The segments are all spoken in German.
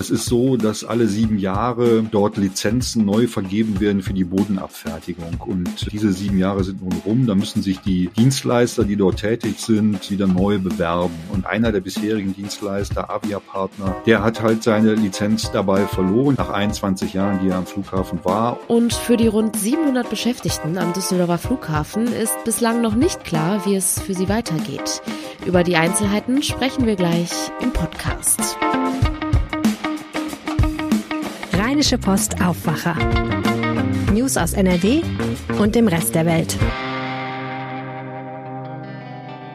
Es ist so, dass alle sieben Jahre dort Lizenzen neu vergeben werden für die Bodenabfertigung. Und diese sieben Jahre sind nun rum. Da müssen sich die Dienstleister, die dort tätig sind, wieder neu bewerben. Und einer der bisherigen Dienstleister, Avia Partner, der hat halt seine Lizenz dabei verloren, nach 21 Jahren, die er am Flughafen war. Und für die rund 700 Beschäftigten am Düsseldorfer Flughafen ist bislang noch nicht klar, wie es für sie weitergeht. Über die Einzelheiten sprechen wir gleich im Podcast. Rheinische Post Aufwacher. News aus NRW und dem Rest der Welt.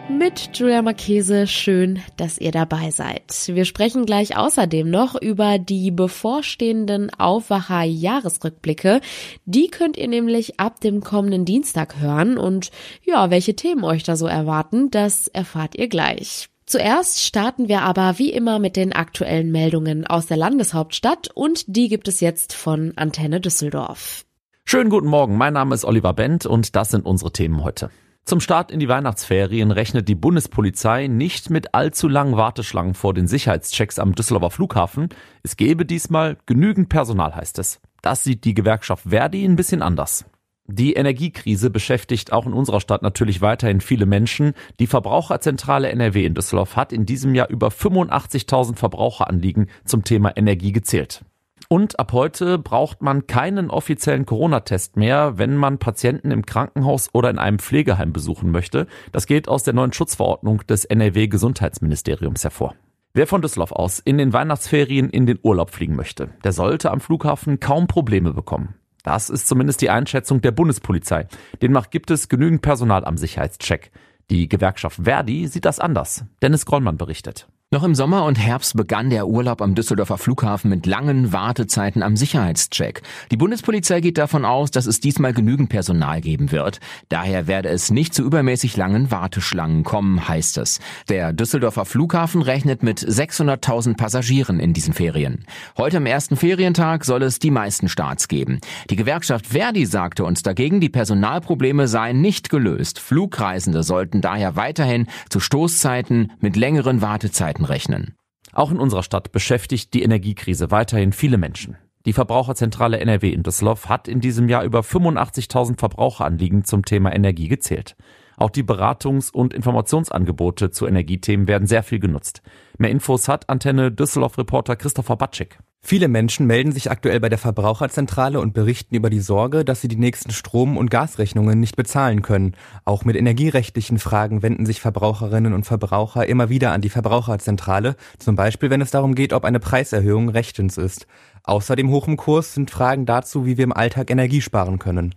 Mit Julia Marchese, schön, dass ihr dabei seid. Wir sprechen gleich außerdem noch über die bevorstehenden Aufwacher-Jahresrückblicke. Die könnt ihr nämlich ab dem kommenden Dienstag hören und ja, welche Themen euch da so erwarten, das erfahrt ihr gleich. Zuerst starten wir aber wie immer mit den aktuellen Meldungen aus der Landeshauptstadt und die gibt es jetzt von Antenne Düsseldorf. Schönen guten Morgen, mein Name ist Oliver Bent und das sind unsere Themen heute. Zum Start in die Weihnachtsferien rechnet die Bundespolizei nicht mit allzu langen Warteschlangen vor den Sicherheitschecks am Düsseldorfer Flughafen. Es gebe diesmal genügend Personal, heißt es. Das sieht die Gewerkschaft Verdi ein bisschen anders. Die Energiekrise beschäftigt auch in unserer Stadt natürlich weiterhin viele Menschen. Die Verbraucherzentrale NRW in Düsseldorf hat in diesem Jahr über 85.000 Verbraucheranliegen zum Thema Energie gezählt. Und ab heute braucht man keinen offiziellen Corona-Test mehr, wenn man Patienten im Krankenhaus oder in einem Pflegeheim besuchen möchte. Das geht aus der neuen Schutzverordnung des NRW Gesundheitsministeriums hervor. Wer von Düsseldorf aus in den Weihnachtsferien in den Urlaub fliegen möchte, der sollte am Flughafen kaum Probleme bekommen. Das ist zumindest die Einschätzung der Bundespolizei. Demnach gibt es genügend Personal am Sicherheitscheck. Die Gewerkschaft Verdi sieht das anders. Dennis Grollmann berichtet. Noch im Sommer und Herbst begann der Urlaub am Düsseldorfer Flughafen mit langen Wartezeiten am Sicherheitscheck. Die Bundespolizei geht davon aus, dass es diesmal genügend Personal geben wird. Daher werde es nicht zu übermäßig langen Warteschlangen kommen, heißt es. Der Düsseldorfer Flughafen rechnet mit 600.000 Passagieren in diesen Ferien. Heute am ersten Ferientag soll es die meisten Starts geben. Die Gewerkschaft Verdi sagte uns dagegen, die Personalprobleme seien nicht gelöst. Flugreisende sollten daher weiterhin zu Stoßzeiten mit längeren Wartezeiten Kosten rechnen. Auch in unserer Stadt beschäftigt die Energiekrise weiterhin viele Menschen. Die Verbraucherzentrale NRW in Düsseldorf hat in diesem Jahr über 85.000 Verbraucheranliegen zum Thema Energie gezählt. Auch die Beratungs- und Informationsangebote zu Energiethemen werden sehr viel genutzt. Mehr Infos hat Antenne Düsseldorf-Reporter Christopher Batschik. Viele Menschen melden sich aktuell bei der Verbraucherzentrale und berichten über die Sorge, dass sie die nächsten Strom- und Gasrechnungen nicht bezahlen können. Auch mit energierechtlichen Fragen wenden sich Verbraucherinnen und Verbraucher immer wieder an die Verbraucherzentrale, zum Beispiel wenn es darum geht, ob eine Preiserhöhung rechtens ist. Außer dem hohen Kurs sind Fragen dazu, wie wir im Alltag Energie sparen können.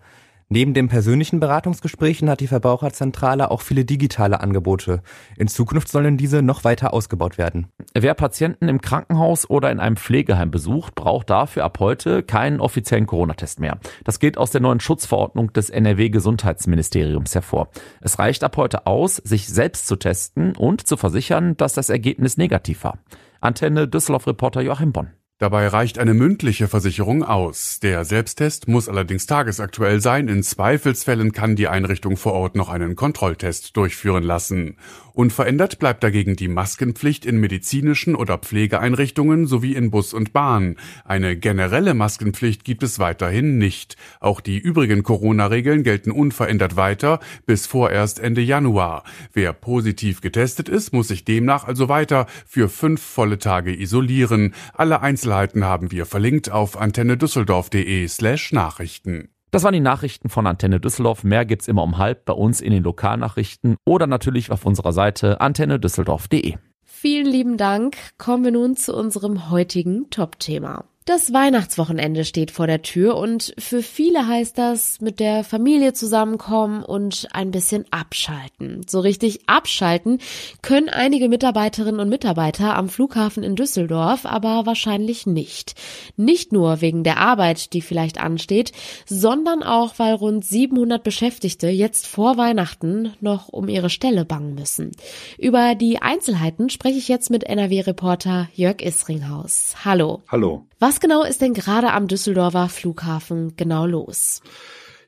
Neben den persönlichen Beratungsgesprächen hat die Verbraucherzentrale auch viele digitale Angebote. In Zukunft sollen diese noch weiter ausgebaut werden. Wer Patienten im Krankenhaus oder in einem Pflegeheim besucht, braucht dafür ab heute keinen offiziellen Corona-Test mehr. Das geht aus der neuen Schutzverordnung des NRW Gesundheitsministeriums hervor. Es reicht ab heute aus, sich selbst zu testen und zu versichern, dass das Ergebnis negativ war. Antenne Düsseldorf-Reporter Joachim Bonn. Dabei reicht eine mündliche Versicherung aus. Der Selbsttest muss allerdings tagesaktuell sein. In Zweifelsfällen kann die Einrichtung vor Ort noch einen Kontrolltest durchführen lassen. Unverändert bleibt dagegen die Maskenpflicht in medizinischen oder Pflegeeinrichtungen sowie in Bus und Bahn. Eine generelle Maskenpflicht gibt es weiterhin nicht. Auch die übrigen Corona-Regeln gelten unverändert weiter bis vorerst Ende Januar. Wer positiv getestet ist, muss sich demnach also weiter für fünf volle Tage isolieren. Alle Einzelheiten haben wir verlinkt auf antennedüsseldorf.de slash Nachrichten. Das waren die Nachrichten von Antenne Düsseldorf. Mehr gibt's immer um halb bei uns in den Lokalnachrichten oder natürlich auf unserer Seite antennedüsseldorf.de. Vielen lieben Dank. Kommen wir nun zu unserem heutigen Top-Thema. Das Weihnachtswochenende steht vor der Tür und für viele heißt das mit der Familie zusammenkommen und ein bisschen abschalten. So richtig abschalten können einige Mitarbeiterinnen und Mitarbeiter am Flughafen in Düsseldorf aber wahrscheinlich nicht. Nicht nur wegen der Arbeit, die vielleicht ansteht, sondern auch, weil rund 700 Beschäftigte jetzt vor Weihnachten noch um ihre Stelle bangen müssen. Über die Einzelheiten spreche ich jetzt mit NRW-Reporter Jörg Isringhaus. Hallo. Hallo. Was genau ist denn gerade am Düsseldorfer Flughafen genau los?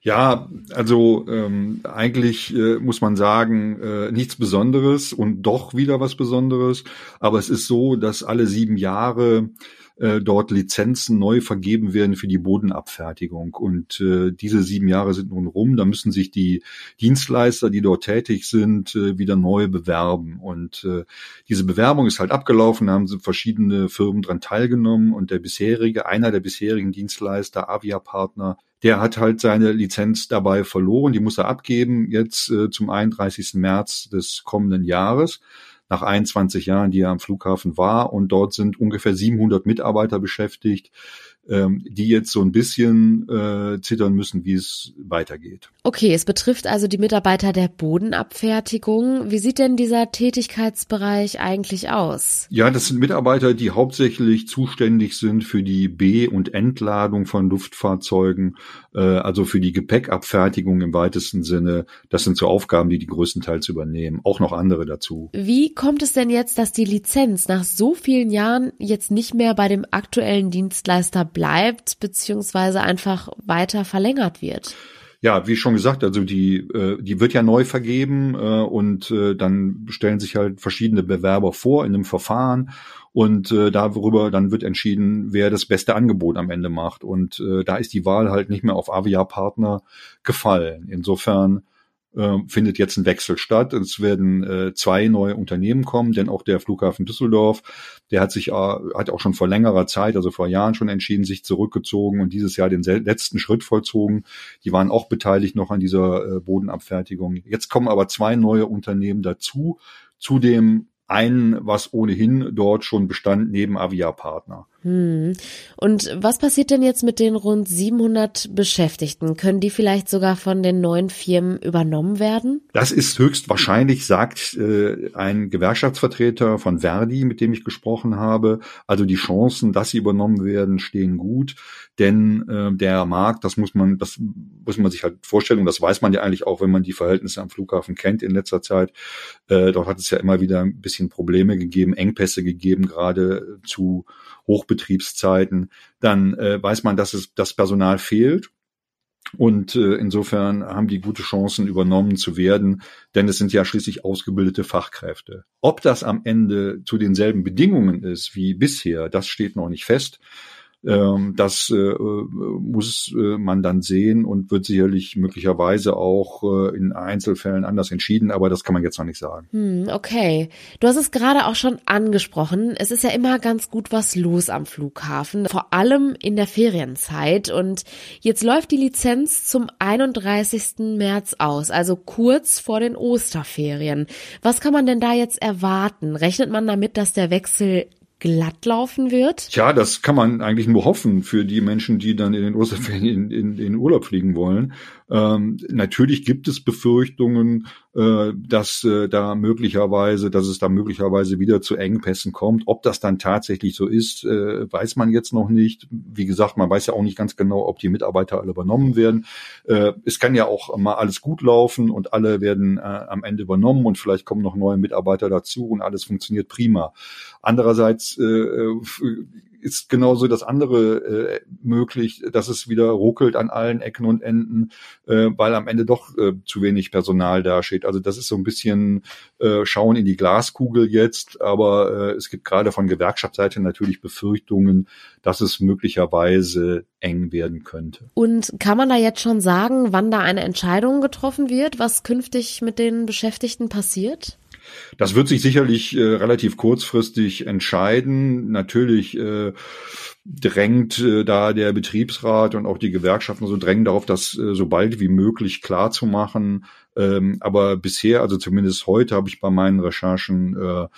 Ja, also ähm, eigentlich äh, muss man sagen, äh, nichts Besonderes und doch wieder was Besonderes. Aber es ist so, dass alle sieben Jahre äh, dort Lizenzen neu vergeben werden für die Bodenabfertigung. Und äh, diese sieben Jahre sind nun rum. Da müssen sich die Dienstleister, die dort tätig sind, äh, wieder neu bewerben. Und äh, diese Bewerbung ist halt abgelaufen, da haben verschiedene Firmen dran teilgenommen und der bisherige, einer der bisherigen Dienstleister, Avia Partner, der hat halt seine Lizenz dabei verloren. Die muss er abgeben jetzt äh, zum 31. März des kommenden Jahres nach 21 Jahren, die er am Flughafen war. Und dort sind ungefähr 700 Mitarbeiter beschäftigt ähm, die jetzt so ein bisschen äh, zittern müssen, wie es weitergeht. Okay, es betrifft also die Mitarbeiter der Bodenabfertigung. Wie sieht denn dieser Tätigkeitsbereich eigentlich aus? Ja, das sind Mitarbeiter, die hauptsächlich zuständig sind für die B- und Entladung von Luftfahrzeugen, äh, also für die Gepäckabfertigung im weitesten Sinne. Das sind so Aufgaben, die die größtenteils übernehmen. Auch noch andere dazu. Wie kommt es denn jetzt, dass die Lizenz nach so vielen Jahren jetzt nicht mehr bei dem aktuellen Dienstleister bleibt, beziehungsweise einfach weiter verlängert wird? Ja, wie schon gesagt, also die, äh, die wird ja neu vergeben äh, und äh, dann stellen sich halt verschiedene Bewerber vor in einem Verfahren und darüber dann wird entschieden, wer das beste Angebot am Ende macht. Und da ist die Wahl halt nicht mehr auf Avia-Partner gefallen. Insofern äh, findet jetzt ein Wechsel statt. Es werden äh, zwei neue Unternehmen kommen, denn auch der Flughafen Düsseldorf, der hat sich äh, hat auch schon vor längerer Zeit, also vor Jahren schon entschieden, sich zurückgezogen und dieses Jahr den letzten Schritt vollzogen. Die waren auch beteiligt noch an dieser äh, Bodenabfertigung. Jetzt kommen aber zwei neue Unternehmen dazu, zu dem einen, was ohnehin dort schon bestand, neben Avia-Partner. Hm. Und was passiert denn jetzt mit den rund 700 Beschäftigten? Können die vielleicht sogar von den neuen Firmen übernommen werden? Das ist höchstwahrscheinlich, sagt äh, ein Gewerkschaftsvertreter von Verdi, mit dem ich gesprochen habe. Also die Chancen, dass sie übernommen werden, stehen gut, denn äh, der Markt, das muss man, das muss man sich halt vorstellen und das weiß man ja eigentlich auch, wenn man die Verhältnisse am Flughafen kennt in letzter Zeit. Äh, dort hat es ja immer wieder ein bisschen Probleme gegeben, Engpässe gegeben, gerade zu Hochbetriebszeiten, dann äh, weiß man, dass es das Personal fehlt. Und äh, insofern haben die gute Chancen übernommen zu werden, denn es sind ja schließlich ausgebildete Fachkräfte. Ob das am Ende zu denselben Bedingungen ist wie bisher, das steht noch nicht fest. Ähm, das äh, muss äh, man dann sehen und wird sicherlich möglicherweise auch äh, in Einzelfällen anders entschieden, aber das kann man jetzt noch nicht sagen. Hm, okay. Du hast es gerade auch schon angesprochen. Es ist ja immer ganz gut was los am Flughafen, vor allem in der Ferienzeit. Und jetzt läuft die Lizenz zum 31. März aus, also kurz vor den Osterferien. Was kann man denn da jetzt erwarten? Rechnet man damit, dass der Wechsel glatt laufen wird? Tja, das kann man eigentlich nur hoffen für die Menschen, die dann in den Osterferien in, in, in Urlaub fliegen wollen. Ähm, natürlich gibt es Befürchtungen, äh, dass äh, da möglicherweise, dass es da möglicherweise wieder zu Engpässen kommt. Ob das dann tatsächlich so ist, äh, weiß man jetzt noch nicht. Wie gesagt, man weiß ja auch nicht ganz genau, ob die Mitarbeiter alle übernommen werden. Äh, es kann ja auch mal alles gut laufen und alle werden äh, am Ende übernommen und vielleicht kommen noch neue Mitarbeiter dazu und alles funktioniert prima. Andererseits äh, ist genauso das andere äh, möglich, dass es wieder ruckelt an allen Ecken und Enden, äh, weil am Ende doch äh, zu wenig Personal dasteht. Also das ist so ein bisschen äh, Schauen in die Glaskugel jetzt, aber äh, es gibt gerade von Gewerkschaftsseite natürlich Befürchtungen, dass es möglicherweise eng werden könnte. Und kann man da jetzt schon sagen, wann da eine Entscheidung getroffen wird, was künftig mit den Beschäftigten passiert? Das wird sich sicherlich äh, relativ kurzfristig entscheiden. Natürlich äh, drängt äh, da der Betriebsrat und auch die Gewerkschaften so drängen darauf, das äh, so bald wie möglich klar zu machen. Ähm, aber bisher, also zumindest heute, habe ich bei meinen Recherchen äh,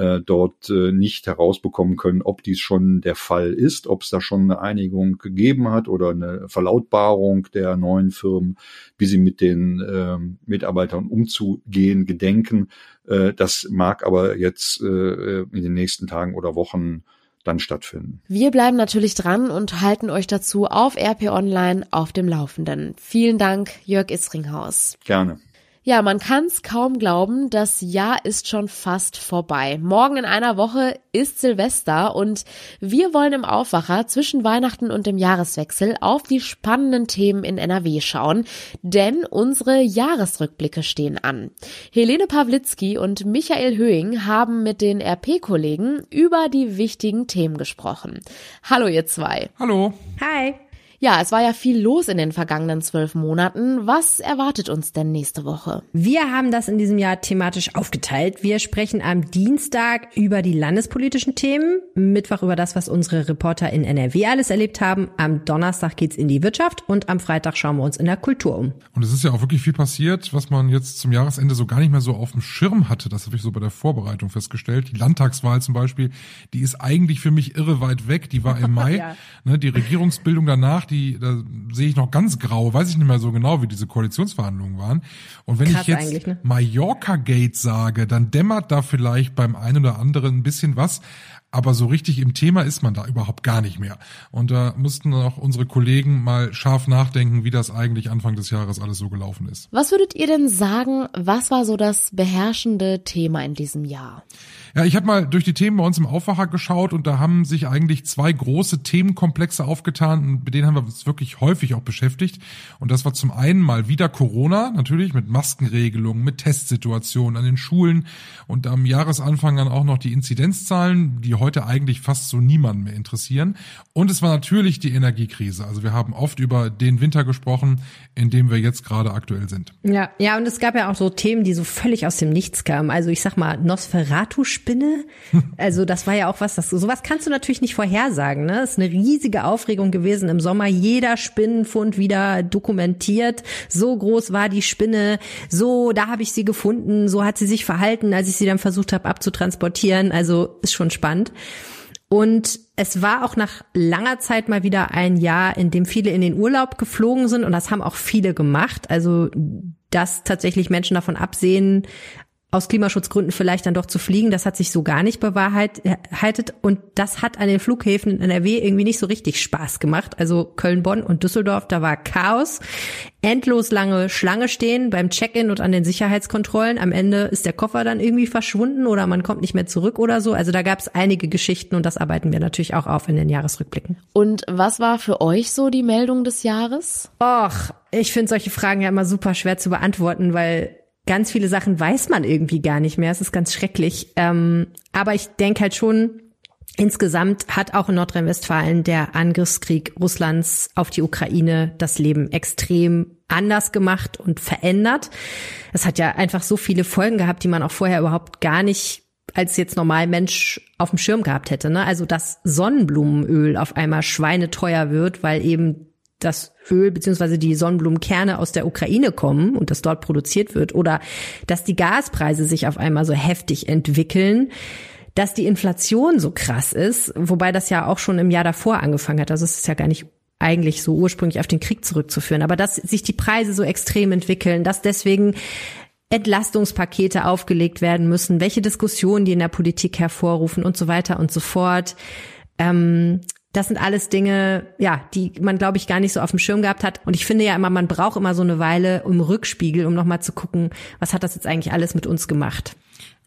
äh, dort äh, nicht herausbekommen können, ob dies schon der Fall ist, ob es da schon eine Einigung gegeben hat oder eine Verlautbarung der neuen Firmen, wie sie mit den äh, Mitarbeitern umzugehen gedenken. Äh, das mag aber jetzt äh, in den nächsten Tagen oder Wochen dann stattfinden. Wir bleiben natürlich dran und halten euch dazu auf RP Online auf dem Laufenden. Vielen Dank, Jörg Isringhaus. Gerne. Ja, man kann's kaum glauben, das Jahr ist schon fast vorbei. Morgen in einer Woche ist Silvester und wir wollen im Aufwacher zwischen Weihnachten und dem Jahreswechsel auf die spannenden Themen in NRW schauen, denn unsere Jahresrückblicke stehen an. Helene Pawlitzki und Michael Höhing haben mit den RP-Kollegen über die wichtigen Themen gesprochen. Hallo ihr zwei. Hallo. Hi. Ja, es war ja viel los in den vergangenen zwölf Monaten. Was erwartet uns denn nächste Woche? Wir haben das in diesem Jahr thematisch aufgeteilt. Wir sprechen am Dienstag über die landespolitischen Themen, Mittwoch über das, was unsere Reporter in NRW alles erlebt haben. Am Donnerstag geht's in die Wirtschaft und am Freitag schauen wir uns in der Kultur um. Und es ist ja auch wirklich viel passiert, was man jetzt zum Jahresende so gar nicht mehr so auf dem Schirm hatte. Das habe ich so bei der Vorbereitung festgestellt. Die Landtagswahl zum Beispiel, die ist eigentlich für mich irre weit weg. Die war im Mai. ja. ne, die Regierungsbildung danach, die, da sehe ich noch ganz grau, weiß ich nicht mehr so genau, wie diese Koalitionsverhandlungen waren. Und wenn Krass ich jetzt ne? Mallorca Gate sage, dann dämmert da vielleicht beim einen oder anderen ein bisschen was aber so richtig im Thema ist man da überhaupt gar nicht mehr. Und da mussten auch unsere Kollegen mal scharf nachdenken, wie das eigentlich Anfang des Jahres alles so gelaufen ist. Was würdet ihr denn sagen, was war so das beherrschende Thema in diesem Jahr? Ja, ich habe mal durch die Themen bei uns im Aufwacher geschaut und da haben sich eigentlich zwei große Themenkomplexe aufgetan, mit denen haben wir uns wirklich häufig auch beschäftigt. Und das war zum einen mal wieder Corona, natürlich mit Maskenregelungen, mit Testsituationen an den Schulen und am Jahresanfang dann auch noch die Inzidenzzahlen, die heute eigentlich fast so niemanden mehr interessieren. Und es war natürlich die Energiekrise. Also wir haben oft über den Winter gesprochen, in dem wir jetzt gerade aktuell sind. Ja, ja, und es gab ja auch so Themen, die so völlig aus dem Nichts kamen. Also ich sag mal, Nosferatu-Spinne. Also das war ja auch was, das, sowas kannst du natürlich nicht vorhersagen. Ne? Das ist eine riesige Aufregung gewesen im Sommer. Jeder Spinnenfund wieder dokumentiert. So groß war die Spinne. So, da habe ich sie gefunden. So hat sie sich verhalten, als ich sie dann versucht habe abzutransportieren. Also ist schon spannend. Und es war auch nach langer Zeit mal wieder ein Jahr, in dem viele in den Urlaub geflogen sind und das haben auch viele gemacht. Also, dass tatsächlich Menschen davon absehen, aus Klimaschutzgründen vielleicht dann doch zu fliegen. Das hat sich so gar nicht bewahrheitet. Und das hat an den Flughäfen in NRW irgendwie nicht so richtig Spaß gemacht. Also Köln, Bonn und Düsseldorf, da war Chaos. Endlos lange Schlange stehen beim Check-in und an den Sicherheitskontrollen. Am Ende ist der Koffer dann irgendwie verschwunden oder man kommt nicht mehr zurück oder so. Also da gab es einige Geschichten und das arbeiten wir natürlich auch auf in den Jahresrückblicken. Und was war für euch so die Meldung des Jahres? Och, ich finde solche Fragen ja immer super schwer zu beantworten, weil ganz viele Sachen weiß man irgendwie gar nicht mehr. Es ist ganz schrecklich. Ähm, aber ich denke halt schon, Insgesamt hat auch in Nordrhein-Westfalen der Angriffskrieg Russlands auf die Ukraine das Leben extrem anders gemacht und verändert. Es hat ja einfach so viele Folgen gehabt, die man auch vorher überhaupt gar nicht als jetzt normal Mensch auf dem Schirm gehabt hätte. Ne? Also dass Sonnenblumenöl auf einmal schweineteuer wird, weil eben das Öl beziehungsweise die Sonnenblumenkerne aus der Ukraine kommen und das dort produziert wird oder dass die Gaspreise sich auf einmal so heftig entwickeln, dass die Inflation so krass ist, wobei das ja auch schon im Jahr davor angefangen hat. Also es ist ja gar nicht eigentlich so ursprünglich auf den Krieg zurückzuführen, aber dass sich die Preise so extrem entwickeln, dass deswegen Entlastungspakete aufgelegt werden müssen, welche Diskussionen die in der Politik hervorrufen und so weiter und so fort. Ähm, das sind alles Dinge, ja, die man, glaube ich, gar nicht so auf dem Schirm gehabt hat. Und ich finde ja immer, man braucht immer so eine Weile im Rückspiegel, um nochmal zu gucken, was hat das jetzt eigentlich alles mit uns gemacht.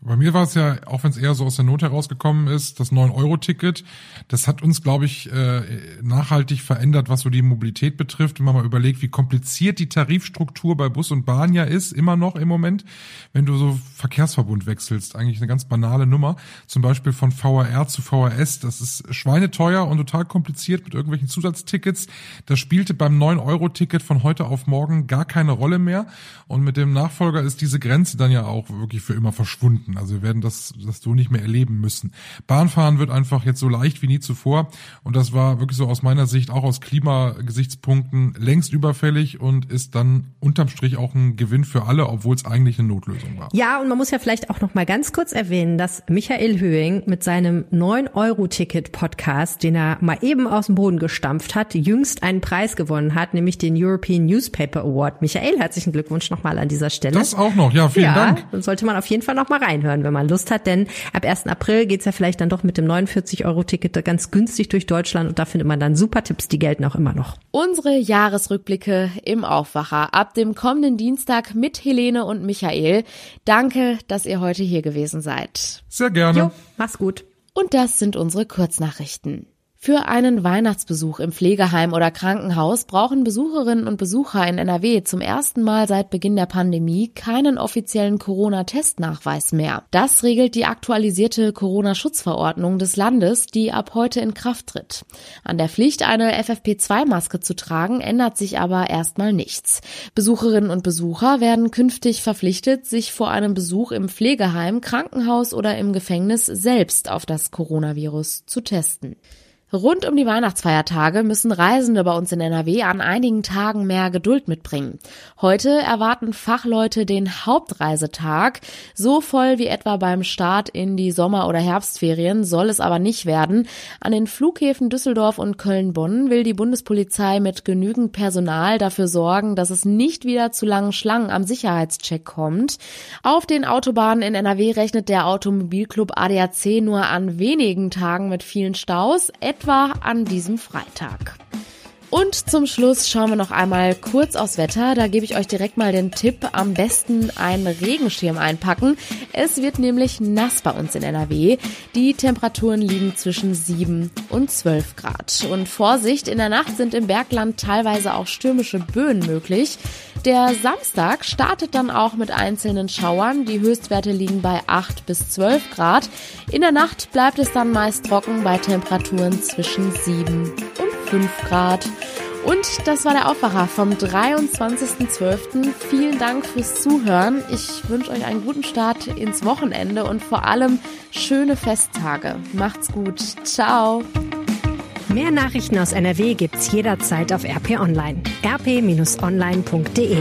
Bei mir war es ja, auch wenn es eher so aus der Not herausgekommen ist, das 9-Euro-Ticket, das hat uns, glaube ich, äh, nachhaltig verändert, was so die Mobilität betrifft. Wenn man mal überlegt, wie kompliziert die Tarifstruktur bei Bus und Bahn ja ist, immer noch im Moment, wenn du so Verkehrsverbund wechselst. Eigentlich eine ganz banale Nummer. Zum Beispiel von VRR zu VRS. Das ist schweineteuer und total kompliziert mit irgendwelchen Zusatztickets. Das spielte beim 9-Euro-Ticket von heute auf morgen gar keine Rolle mehr. Und mit dem Nachfolger ist diese Grenze dann ja auch wirklich für immer verschwunden. Also wir werden das, das so nicht mehr erleben müssen. Bahnfahren wird einfach jetzt so leicht wie nie zuvor. Und das war wirklich so aus meiner Sicht auch aus Klimagesichtspunkten längst überfällig und ist dann unterm Strich auch ein Gewinn für alle, obwohl es eigentlich eine Notlösung war. Ja, und man muss ja vielleicht auch noch mal ganz kurz erwähnen, dass Michael Höhing mit seinem 9-Euro-Ticket-Podcast, den er mal eben aus dem Boden gestampft hat, jüngst einen Preis gewonnen hat, nämlich den European Newspaper Award. Michael, herzlichen Glückwunsch nochmal an dieser Stelle. Das auch noch, ja, vielen ja, Dank. Dann sollte man auf jeden Fall noch mal rein reinhören, wenn man Lust hat, denn ab 1. April geht's ja vielleicht dann doch mit dem 49-Euro-Ticket ganz günstig durch Deutschland und da findet man dann super Tipps, die gelten auch immer noch. Unsere Jahresrückblicke im Aufwacher ab dem kommenden Dienstag mit Helene und Michael. Danke, dass ihr heute hier gewesen seid. Sehr gerne. Jo, mach's gut. Und das sind unsere Kurznachrichten. Für einen Weihnachtsbesuch im Pflegeheim oder Krankenhaus brauchen Besucherinnen und Besucher in NRW zum ersten Mal seit Beginn der Pandemie keinen offiziellen Corona-Testnachweis mehr. Das regelt die aktualisierte Corona-Schutzverordnung des Landes, die ab heute in Kraft tritt. An der Pflicht, eine FFP2-Maske zu tragen, ändert sich aber erstmal nichts. Besucherinnen und Besucher werden künftig verpflichtet, sich vor einem Besuch im Pflegeheim, Krankenhaus oder im Gefängnis selbst auf das Coronavirus zu testen. Rund um die Weihnachtsfeiertage müssen Reisende bei uns in NRW an einigen Tagen mehr Geduld mitbringen. Heute erwarten Fachleute den Hauptreisetag. So voll wie etwa beim Start in die Sommer- oder Herbstferien soll es aber nicht werden. An den Flughäfen Düsseldorf und Köln-Bonn will die Bundespolizei mit genügend Personal dafür sorgen, dass es nicht wieder zu langen Schlangen am Sicherheitscheck kommt. Auf den Autobahnen in NRW rechnet der Automobilclub ADAC nur an wenigen Tagen mit vielen Staus etwa an diesem Freitag. Und zum Schluss schauen wir noch einmal kurz aufs Wetter. Da gebe ich euch direkt mal den Tipp, am besten einen Regenschirm einpacken. Es wird nämlich nass bei uns in NRW. Die Temperaturen liegen zwischen 7 und 12 Grad. Und Vorsicht, in der Nacht sind im Bergland teilweise auch stürmische Böen möglich. Der Samstag startet dann auch mit einzelnen Schauern. Die Höchstwerte liegen bei 8 bis 12 Grad. In der Nacht bleibt es dann meist trocken bei Temperaturen zwischen 7 und 5 Grad. Und das war der Aufwacher vom 23.12. Vielen Dank fürs Zuhören. Ich wünsche euch einen guten Start ins Wochenende und vor allem schöne Festtage. Macht's gut. Ciao. Mehr Nachrichten aus NRW gibt's jederzeit auf RP Online. rp-online.de